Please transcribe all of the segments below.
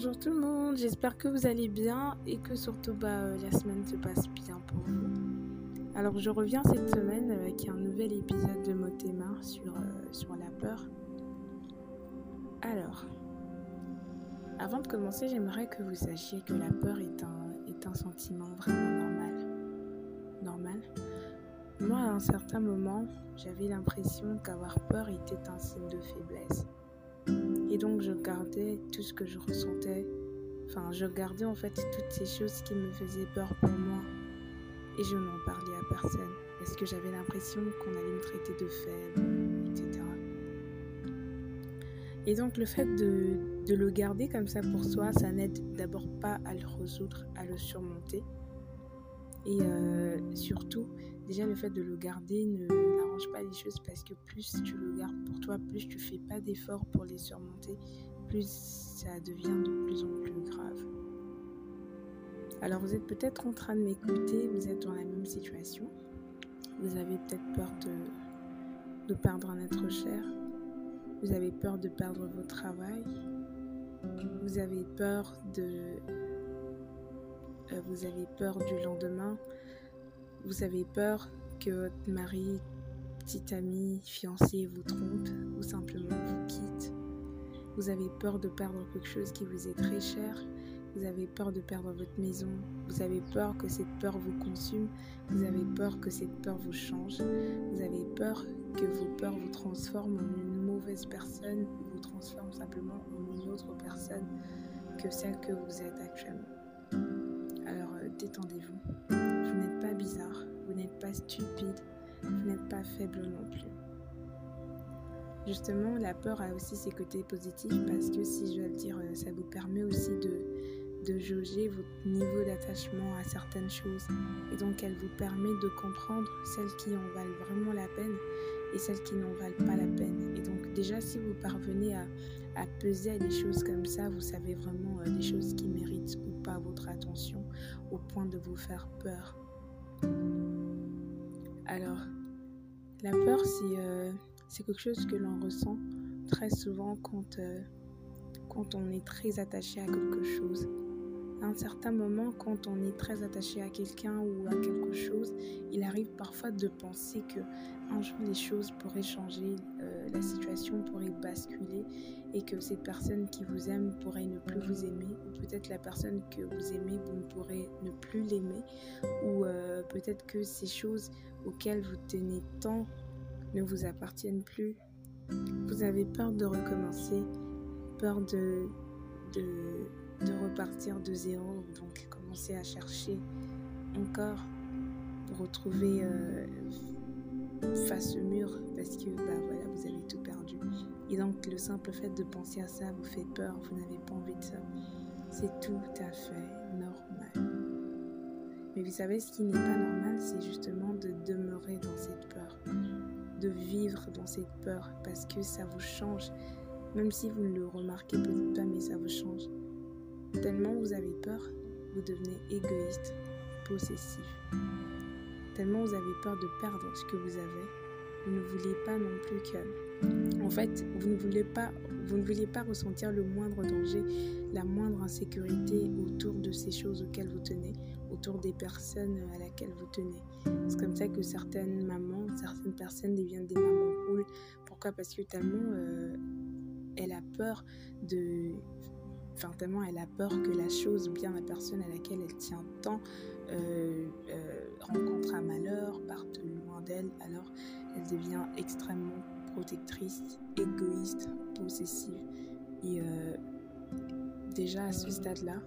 Bonjour tout le monde, j'espère que vous allez bien et que surtout bah, euh, la semaine se passe bien pour vous. Alors je reviens cette semaine avec un nouvel épisode de Motema sur, euh, sur la peur. Alors, avant de commencer, j'aimerais que vous sachiez que la peur est un, est un sentiment vraiment normal. Normal. Moi, à un certain moment, j'avais l'impression qu'avoir peur était un signe de faiblesse. Et donc je gardais tout ce que je ressentais. Enfin, je gardais en fait toutes ces choses qui me faisaient peur pour moi. Et je n'en parlais à personne. Parce que j'avais l'impression qu'on allait me traiter de faible, etc. Et donc le fait de, le garder comme ça pour soi, ça n'aide d'abord pas à le résoudre, à le surmonter. Et euh, surtout, déjà le fait de le garder ne pas les choses parce que plus tu le gardes pour toi, plus tu fais pas d'efforts pour les surmonter, plus ça devient de plus en plus grave. Alors vous êtes peut-être en train de m'écouter, vous êtes dans la même situation. Vous avez peut-être peur de, de perdre un être cher. Vous avez peur de perdre votre travail. Vous avez peur de euh, vous avez peur du lendemain, vous avez peur que votre mari, petit ami, fiancé vous trompe ou simplement vous quitte. Vous avez peur de perdre quelque chose qui vous est très cher. Vous avez peur de perdre votre maison. Vous avez peur que cette peur vous consume. Vous avez peur que cette peur vous change. Vous avez peur que vos peurs vous transforment en une mauvaise personne ou vous transforment simplement en une autre personne que celle que vous êtes actuellement détendez-vous. Vous, n'êtes pas bizarre, vous n'êtes pas stupide, vous n'êtes pas faible non plus. Justement, la peur a aussi ses côtés positifs parce que si je dois le dire, euh, ça vous permet aussi de, de jauger votre niveau d'attachement à certaines choses. Et donc, elle vous permet de comprendre celles qui en valent vraiment la peine et celles qui n'en valent pas la peine. Et donc, déjà, si vous parvenez à, à peser les choses comme ça, vous savez vraiment euh, les choses qui méritent ou pas votre attention au point de vous faire peur. Alors, la peur, c'est euh, quelque chose que l'on ressent très souvent quand, euh, quand on est très attaché à quelque chose. À un certain moment, quand on est très attaché à quelqu'un ou à quelque chose, il arrive parfois de penser que un jour les choses pourraient changer, euh, la situation pourrait basculer et que cette personne qui vous aime pourrait ne plus vous aimer ou peut-être la personne que vous aimez, vous ne pourrez ne plus l'aimer ou euh, peut-être que ces choses auxquelles vous tenez tant ne vous appartiennent plus. Vous avez peur de recommencer, peur de, repartir de zéro, donc commencer à chercher encore, retrouver euh, face au mur parce que bah voilà, vous avez tout perdu. Et donc le simple fait de penser à ça vous fait peur, vous n'avez pas envie de ça. C'est tout à fait normal. Mais vous savez, ce qui n'est pas normal, c'est justement de demeurer dans cette peur, de vivre dans cette peur, parce que ça vous change. Même si vous ne le remarquez peut-être pas, mais ça vous change. Tellement vous avez peur, vous devenez égoïste, possessif. Tellement vous avez peur de perdre ce que vous avez, vous ne voulez pas non plus que... En fait, vous ne voulez pas, vous ne voulez pas ressentir le moindre danger, la moindre insécurité autour de ces choses auxquelles vous tenez, autour des personnes à laquelle vous tenez. C'est comme ça que certaines mamans, certaines personnes deviennent des mamans cool. Pourquoi? Parce que tellement euh, elle a peur de enfin tellement elle a peur que la chose, bien la personne à laquelle elle tient tant, euh, euh, rencontre un malheur, parte loin d'elle, alors elle devient extrêmement protectrice, égoïste, possessive. Et euh, déjà à ce stade-là,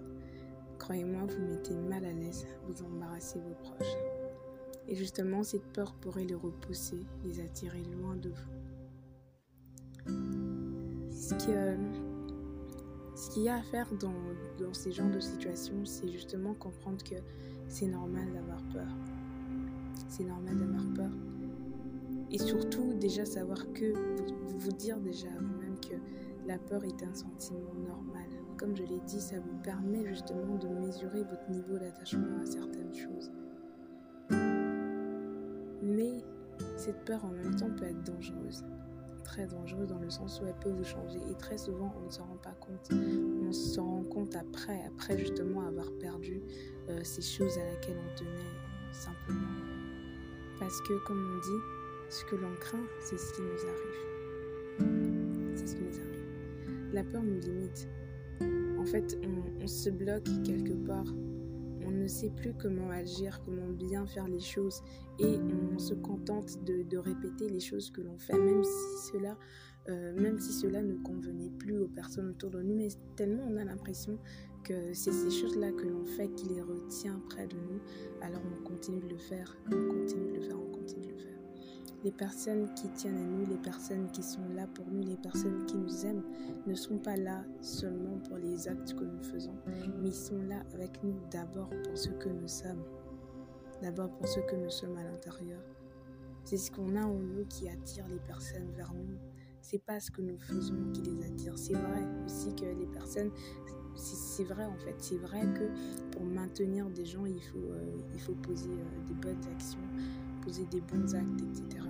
croyez-moi, vous mettez mal à l'aise, vous embarrassez vos proches. Et justement, cette peur pourrait les repousser, les attirer loin de vous. Ce qui, ce qu'il y a à faire dans, ces genres de situations, c'est justement comprendre que c'est normal d'avoir peur. C'est normal d'avoir peur. Et surtout, déjà savoir que, vous, vous dire déjà à vous-même que la peur est un sentiment normal. Comme je l'ai dit, ça vous permet justement de mesurer votre niveau d'attachement à certaines choses. Mais cette peur en même temps peut être dangereuse très dangereuse dans le sens où elle peut vous changer. Et très souvent, on ne s'en rend pas compte. On s'en rend compte après, après justement avoir perdu euh, ces choses à laquelle on tenait simplement. Parce que, comme on dit, ce que l'on craint, c'est ce qui nous arrive. C'est ce qui nous arrive. La peur nous limite. En fait, on, se bloque quelque part. On ne sait plus comment agir, comment bien faire les choses. Et on se contente de, répéter les choses que l'on fait, euh, même si cela ne convenait plus aux personnes autour de nous, mais tellement on a l'impression que c'est ces choses-là que l'on fait qui les retient près de nous, alors on continue de le faire, on continue de le faire, on continue de le faire. Les personnes qui tiennent à nous, les personnes qui sont là pour nous, les personnes qui nous aiment, ne sont pas là seulement pour les actes que nous faisons, mais ils sont là avec nous d'abord pour ce que nous sommes, d'abord pour ce que nous sommes à l'intérieur. C'est ce qu'on a en nous qui attire les personnes vers nous, c'est pas ce que nous faisons qui les attire. C'est vrai aussi que les personnes, c'est vrai en fait, c'est vrai que pour maintenir des gens, il faut, euh, il faut poser euh, des bonnes actions, poser des bons actes, etc.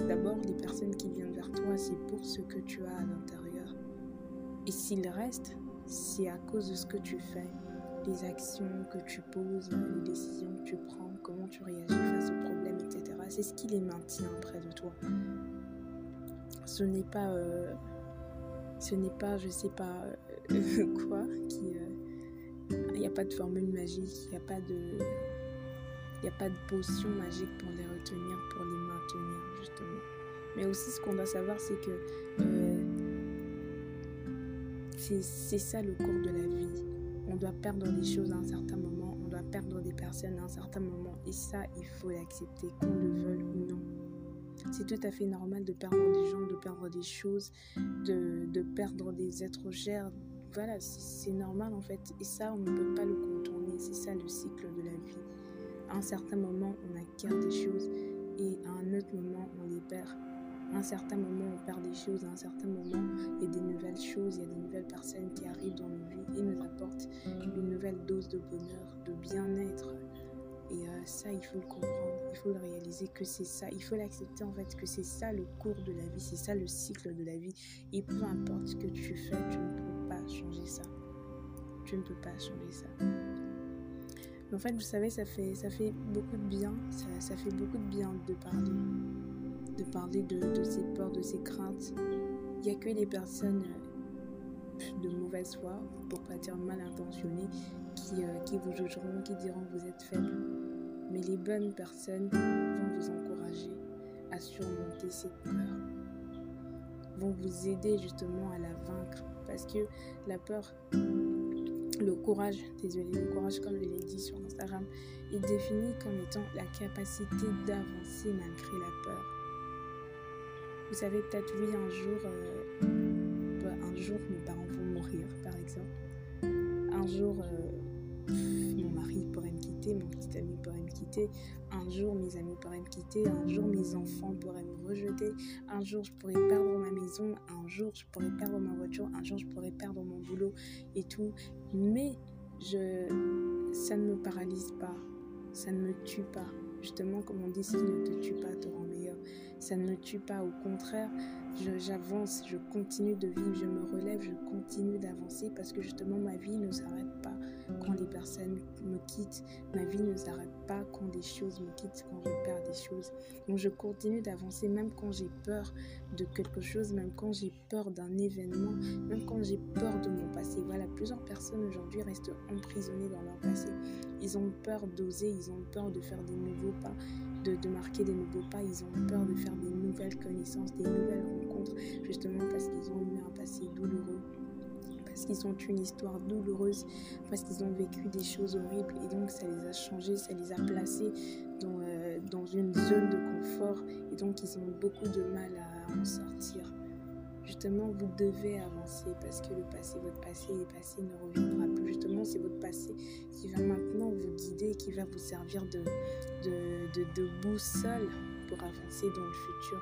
Euh, d'abord, les personnes qui viennent vers toi, c'est pour ce que tu as à l'intérieur. Et s'il reste, c'est à cause de ce que tu fais, les actions que tu poses, les décisions que tu prends, comment tu réagis face aux problèmes, etc. C'est ce qui les maintient près de toi ce n'est pas, euh, ce n'est pas, je sais pas euh, quoi, qui, il euh, n'y a pas de formule magique, il n'y a pas de, il a pas de potion magique pour les retenir, pour les maintenir justement. Mais aussi, ce qu'on doit savoir, c'est que c'est ça le cours de la vie. On doit perdre des choses à un certain moment, on doit perdre des personnes à un certain moment, et ça, il faut l'accepter, qu'on le veuille ou non. C'est tout à fait normal de perdre des gens, de perdre des choses, de, perdre des êtres chers. Voilà, c'est normal en fait. Et ça, on ne peut pas le contourner. C'est ça le cycle de la vie. À un certain moment, on acquiert des choses et à un autre moment, on les perd. À un certain moment, on perd des choses. À un certain moment, il y a des nouvelles choses, il y a des nouvelles personnes qui arrivent dans nos vies et nous apportent une nouvelle dose de bonheur, de bien-être, et euh, ça, il faut le comprendre, il faut le réaliser que c'est ça, il faut l'accepter en fait que c'est ça le cours de la vie, c'est ça le cycle de la vie. Et peu importe ce que tu fais, tu ne peux pas changer ça. Tu ne peux pas changer ça. En fait, vous savez, ça fait, beaucoup de bien, ça, fait beaucoup de bien de parler, de parler de, ces peurs, de ces craintes. Il n'y a que les personnes euh, de mauvaise foi, pour pas dire mal intentionnées, qui, euh, qui vous jugeront, qui diront que vous êtes faible mais les bonnes personnes vont vous encourager à surmonter cette peur, vont vous aider justement à la vaincre. Parce que la peur, le courage, désolé, le courage, comme je l'ai dit sur Instagram, est défini comme étant la capacité d'avancer malgré la peur. Vous savez, peut-être, oui, un jour, euh, un jour, mes parents vont mourir, par exemple. Un jour, euh, mon mari pourrait me quitter, mon petit ami pourrait me quitter, un jour mes amis pourraient me quitter, un jour mes enfants pourraient me rejeter, un jour je pourrais perdre ma maison, un jour je pourrais perdre ma voiture, un jour je pourrais perdre mon boulot et tout. Mais je, ça ne me paralyse pas, ça ne me tue pas. Justement, comme on dit, qui ne te tue pas te rend meilleur. Ça ne me tue pas, au contraire, j'avance, je continue de vivre, je me relève, je continue d'avancer parce que justement ma vie ne s'arrête pas quand les personnes me quittent. Ma vie ne s'arrête pas quand des choses me quittent, quand je perds des choses. Donc je continue d'avancer même quand j'ai peur de quelque chose, même quand j'ai peur d'un événement, même quand j'ai peur de mon passé. Voilà, plusieurs personnes aujourd'hui restent emprisonnées dans leur passé. Ils ont peur d'oser, ils ont peur de faire des nouveaux pas, de, de marquer des nouveaux pas, ils ont peur de faire des nouvelles connaissances, des nouvelles rencontres, justement parce qu'ils ont eu un passé douloureux qu'ils ont une histoire douloureuse, parce qu'ils ont vécu des choses horribles et donc ça les a changés, ça les a placés dans, euh, dans une zone de confort et donc ils ont beaucoup de mal à en sortir. Justement, vous devez avancer parce que le passé, votre passé est passé, ne reviendra plus. Justement, c'est votre passé qui va maintenant vous guider, qui va vous servir de, de, de, de boussole pour avancer dans le futur.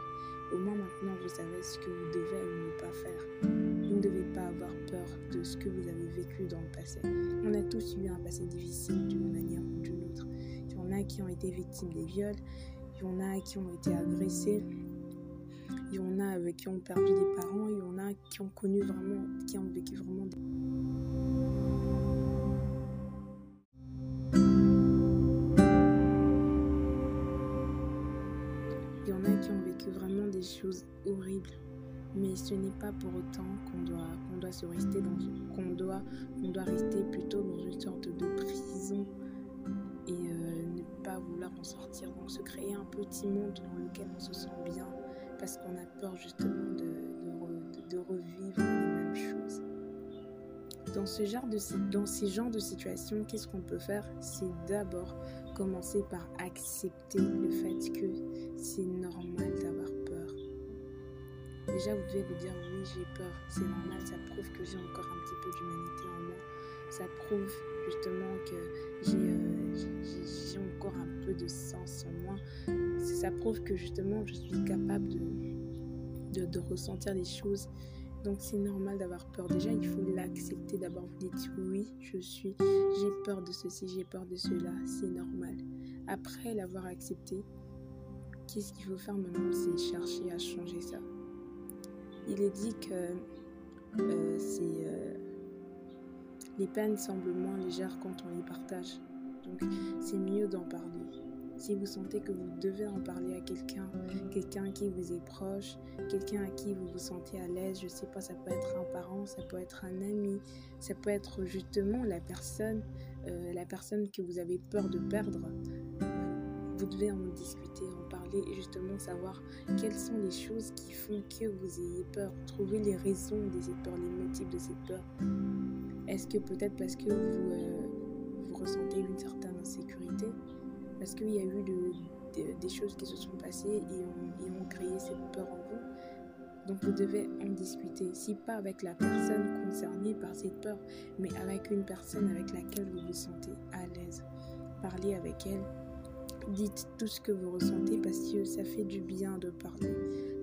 Au moins maintenant, vous savez ce que vous devez ou ne pas faire. Vous ne devez pas avoir peur ce que vous avez vécu dans le passé. On a tous eu un passé difficile d'une manière ou d'une autre. Il y en a qui ont été victimes des viols, il y en a qui ont été agressés, il y en a qui ont perdu des parents, il y en a qui ont connu vraiment, qui ont vécu vraiment. Il y en a qui ont vécu vraiment des choses horribles. Mais ce n'est pas pour autant qu'on doit, qu'on doit se rester dans qu'on doit, qu'on doit rester plutôt dans une sorte de prison et euh, ne pas vouloir en sortir. Donc se créer un petit monde dans lequel on se sent bien parce qu'on a peur justement de, de, de, revivre les mêmes choses. Dans, ce genre de, dans ces genres de situations, qu'est-ce qu'on peut faire? C'est d'abord commencer par accepter le fait que c'est normal. Déjà, vous devez vous dire oui, j'ai peur, c'est normal, ça prouve que j'ai encore un petit peu d'humanité en moi. Ça prouve justement que j'ai euh, encore un peu de sens en moi. Ça prouve que justement je suis capable de, de, ressentir les choses. Donc c'est normal d'avoir peur. Déjà, il faut l'accepter. D'abord, vous dites oui, je suis, j'ai peur de ceci, j'ai peur de cela. C'est normal. Après l'avoir accepté, qu'est-ce qu'il faut faire maintenant? C'est chercher à changer ça. Il est dit que euh, euh, les peines semblent moins légères quand on les partage. Donc c'est mieux d'en parler. Si vous sentez que vous devez en parler à quelqu'un, quelqu'un qui vous est proche, quelqu'un à qui vous vous sentez à l'aise, je sais pas, ça peut être un parent, ça peut être un ami, ça peut être justement la personne, euh, la personne que vous avez peur de perdre. Vous devez en discuter, en parler et justement savoir quelles sont les choses qui font que vous ayez peur. Trouver les raisons de cette peur, les motifs de cette peur. Est-ce que peut-être parce que vous, euh, ressentez une certaine insécurité Parce qu'il y a eu de, de, des choses qui se sont passées et ont, et ont créé cette peur en vous? Donc vous devez en discuter, si pas avec la personne concernée par cette peur, mais avec une personne avec laquelle vous vous sentez à l'aise. Parlez avec elle, dites tout ce que vous ressentez parce que ça fait du bien de parler.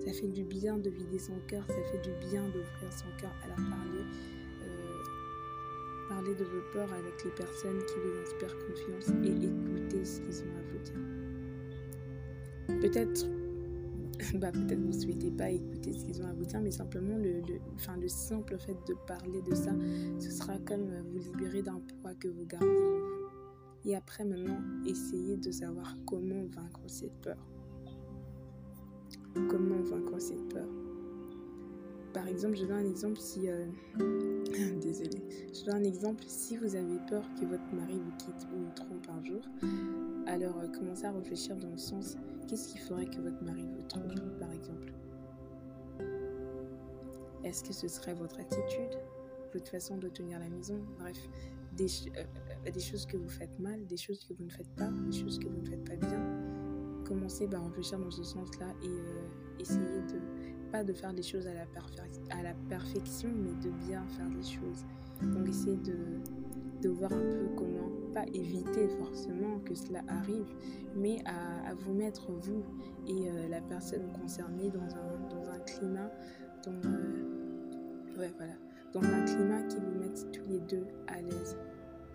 Ça fait du bien de vider son cœur, ça fait du bien d'ouvrir son cœur. Alors parlez, euh, parlez de vos peurs avec les personnes qui vous inspirent confiance et écoutez ce qu'ils ont à vous dire. Peut-être bah, peut-être vous ne souhaitez pas écouter ce qu'ils ont à vous dire, mais simplement le, enfin, le simple fait de parler de ça, ce sera comme vous libérer d'un poids que vous gardez. Et après, maintenant, essayez de savoir comment vaincre cette peur. Comment vaincre cette peur. Par exemple, je donne un exemple si... Euh... Désolée. Je donne un exemple. Si vous avez peur que votre mari vous quitte ou vous trompe un jour, alors euh, commencez à réfléchir dans le sens qu'est-ce qui ferait que votre mari vous trompe, par exemple? Est-ce que ce serait votre attitude, votre façon de tenir la maison? Bref, des, euh, des, choses que vous faites mal, des choses que vous ne faites pas, des choses que vous ne faites pas bien. Commencez bah, à réfléchir dans ce sens-là et euh, essayez de pas de faire des choses à la, perfection, mais de bien faire des choses. Donc essayez de, de voir un peu comment, pas éviter forcément que cela arrive, mais à, à vous mettre vous et euh, la personne concernée dans un, dans un climat, dans, euh, ouais, voilà, dans un climat qui vous mette tous les deux à l'aise,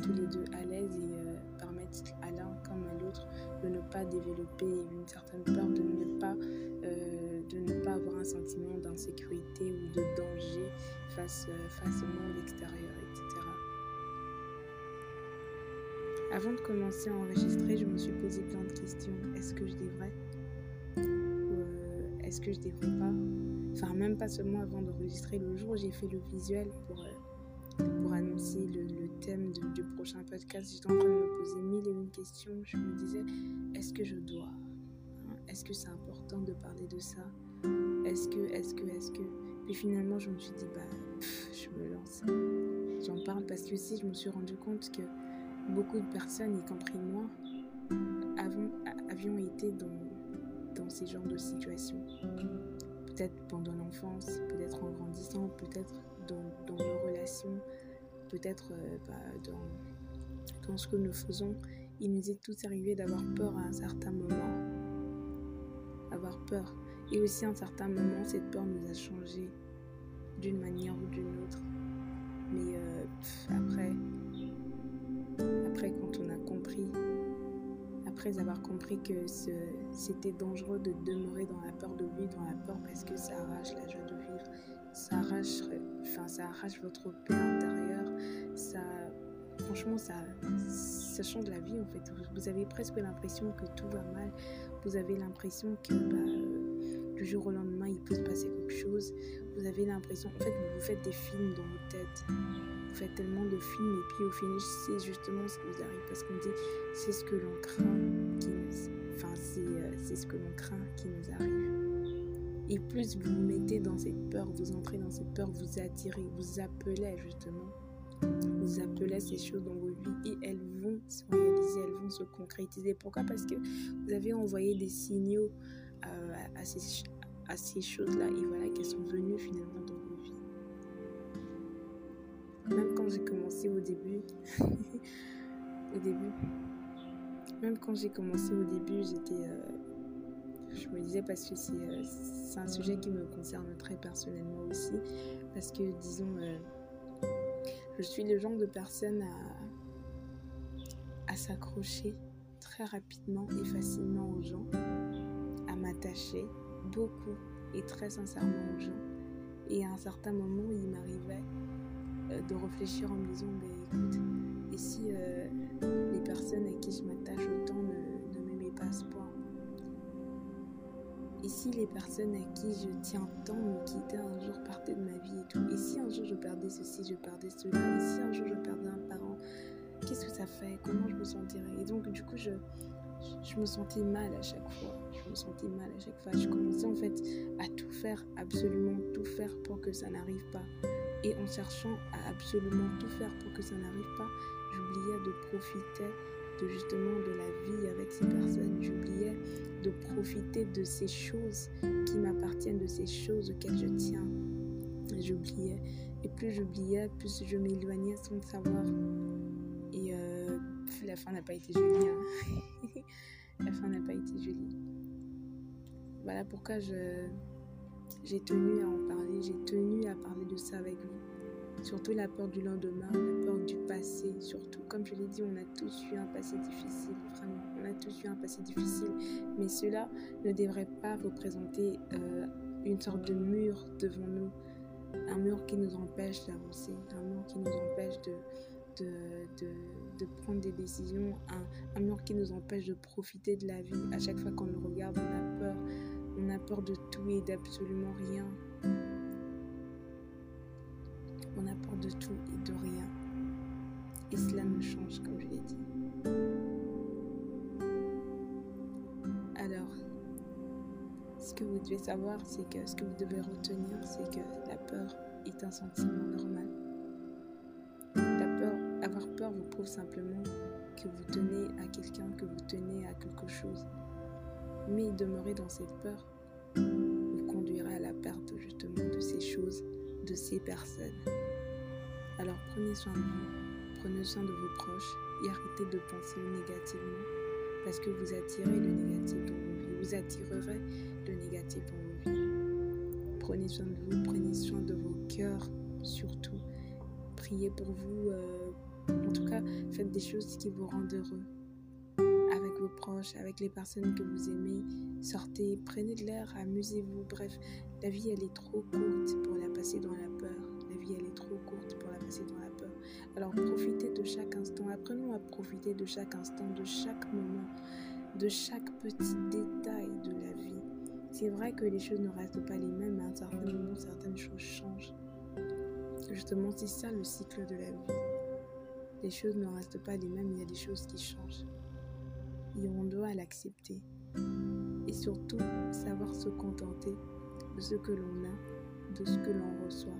tous les deux à l'aise et euh, à l'un comme à l'autre de ne pas développer une certaine peur, de ne pas, euh, de ne pas avoir un sentiment d'insécurité ou de danger face, face au monde extérieur, etc. Avant de commencer à enregistrer, je me suis posé plein de questions. Est-ce que je devrais euh, Est-ce que je devrais pas Enfin, même pas seulement avant d'enregistrer. Le jour où j'ai fait le visuel pour, euh, pour annoncer le, le thème du prochain podcast, j'étais en train de me poser mille et une questions. Je me disais, est-ce que je dois hein Est-ce que c'est important de parler de ça? Est-ce que, est-ce que, est-ce que? Puis finalement, je me suis dit, bah, je me lance. J'en parle parce que aussi, je me suis rendu compte que beaucoup de personnes, y compris moi, avons, avions été dans, dans ces genres de situations. Peut-être pendant l'enfance, peut-être en grandissant, peut-être dans, dans, nos relations, peut-être euh, bah, dans, dans ce que nous faisons. Il nous est tous arrivé d'avoir peur à un certain moment. Avoir peur. Et aussi à un certain moment, cette peur nous a changé d'une manière ou d'une autre. Mais euh, après, après, quand on a compris, après avoir compris que c'était dangereux de demeurer dans la peur, de vivre dans la peur parce que ça arrache la joie de vivre, ça arrache, enfin, ça arrache votre paix intérieure, ça, franchement, ça, change la vie en fait. Vous, avez presque l'impression que tout va mal, vous avez l'impression que bah, du jour au lendemain il peut se passer quelque chose, vous avez l'impression, en fait, vous faites des films dans votre tête vous faites tellement de films et puis au final c'est justement ce qui vous arrive parce qu'on dit c'est ce que l'on craint qui nous... enfin euh, c'est ce que l'on craint qui nous arrive. Et plus vous vous mettez dans cette peur vous entrez dans cette peur vous attirez vous appelez justement vous appelez ces choses dans vos vies et elles vont se réaliser elles vont se concrétiser. Pourquoi? Parce que vous avez envoyé des signaux euh, à, ces, à ces choses là et voilà qu'elles sont venues finalement dans même quand j'ai commencé au début, au début, même quand j'ai commencé au début, j'étais, euh, je me disais parce que euh, c'est un sujet qui me concerne très personnellement aussi, parce que disons, euh, je suis le genre de personne à, à s'accrocher très rapidement et facilement aux gens, à m'attacher beaucoup et très sincèrement aux gens. Et à un certain moment, il m'arrivait de réfléchir en me disant, ben, écoute, et si euh, les personnes à qui je m'attache autant ne, m'aimaient pas ce point? Et si les personnes à qui je tiens tant me quittaient un jour, partaient de ma vie et tout? Et si un jour je perdais ceci, je perdais cela? Et si un jour je perdais un parent? Qu'est-ce que ça fait? Comment je me sentirais? Et donc du coup, je, je me sentais mal à chaque fois. Je me sentais mal à chaque fois. Je commençais en fait à tout faire, absolument tout faire pour que ça n'arrive pas. Et en cherchant à absolument tout faire pour que ça n'arrive pas, j'oubliais de profiter de justement de la vie avec ces personnes. J'oubliais de profiter de ces choses qui m'appartiennent, de ces choses auxquelles je tiens. J'oubliais. Et plus j'oubliais, plus je m'éloignais sans le savoir. Et euh, la fin n'a pas été jolie. Hein. la fin n'a pas été jolie. Voilà pourquoi je j'ai tenu à en parler, j'ai tenu à parler de ça avec vous. Surtout la peur du lendemain, la peur du passé, surtout. Comme je l'ai dit, on a tous eu un passé difficile, vraiment. On a tous eu un passé difficile. Mais cela ne devrait pas représenter euh, une sorte de mur devant nous. Un mur qui nous empêche d'avancer, un mur qui nous empêche de, prendre des décisions, un, un mur qui nous empêche de profiter de la vie. À chaque fois qu'on le regarde, on a peur on a peur de tout et d'absolument rien. On a peur de tout et de rien. Et cela nous change, comme je l'ai dit. Alors, ce que vous devez savoir, c'est que ce que vous devez retenir, c'est que la peur est un sentiment normal. La avoir peur vous prouve simplement que vous tenez à quelqu'un, que vous tenez à quelque chose. Mais demeurer dans cette peur vous conduira à la perte justement de ces choses, de ces personnes. Alors prenez soin de vous, prenez soin de vos proches et arrêtez de penser négativement parce que vous attirez le négatif dans vos vies, vous attirerez le négatif dans vos vies. Prenez soin de vous, prenez soin de vos cœurs surtout. Priez pour vous, euh, en tout cas faites des choses qui vous rendent heureux vos proches, avec les personnes que vous aimez. Sortez, prenez de l'air, amusez-vous. Bref, la vie, elle est trop courte pour la passer dans la peur. La vie, elle est trop courte pour la passer dans la peur. Alors profitez de chaque instant. Apprenons à profiter de chaque instant, de chaque moment, de chaque petit détail de la vie. C'est vrai que les choses ne restent pas les mêmes, à un certain moment, certaines choses changent. Justement, c'est ça le cycle de la vie. Les choses ne restent pas les mêmes, il y a des choses qui changent et on doit l'accepter. Et surtout, savoir se contenter de ce que l'on a, de ce que l'on reçoit.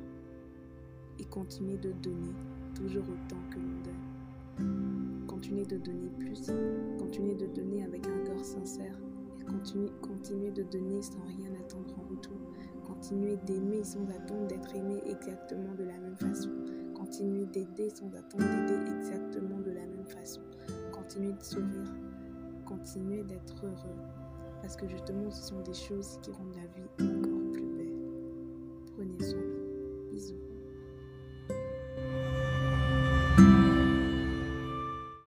Et continuer de donner toujours autant que l'on donne. Continuer de donner plus, continuer de donner avec un cœur sincère et continuer, continuer de donner sans rien attendre en retour. Continuer d'aimer sans attendre d'être aimé exactement de la même façon. Continuer d'aider sans attendre d'aider exactement de la même façon. Continuer de sourire continuer d'être heureux. Parce que justement, ce sont des choses qui rendent la vie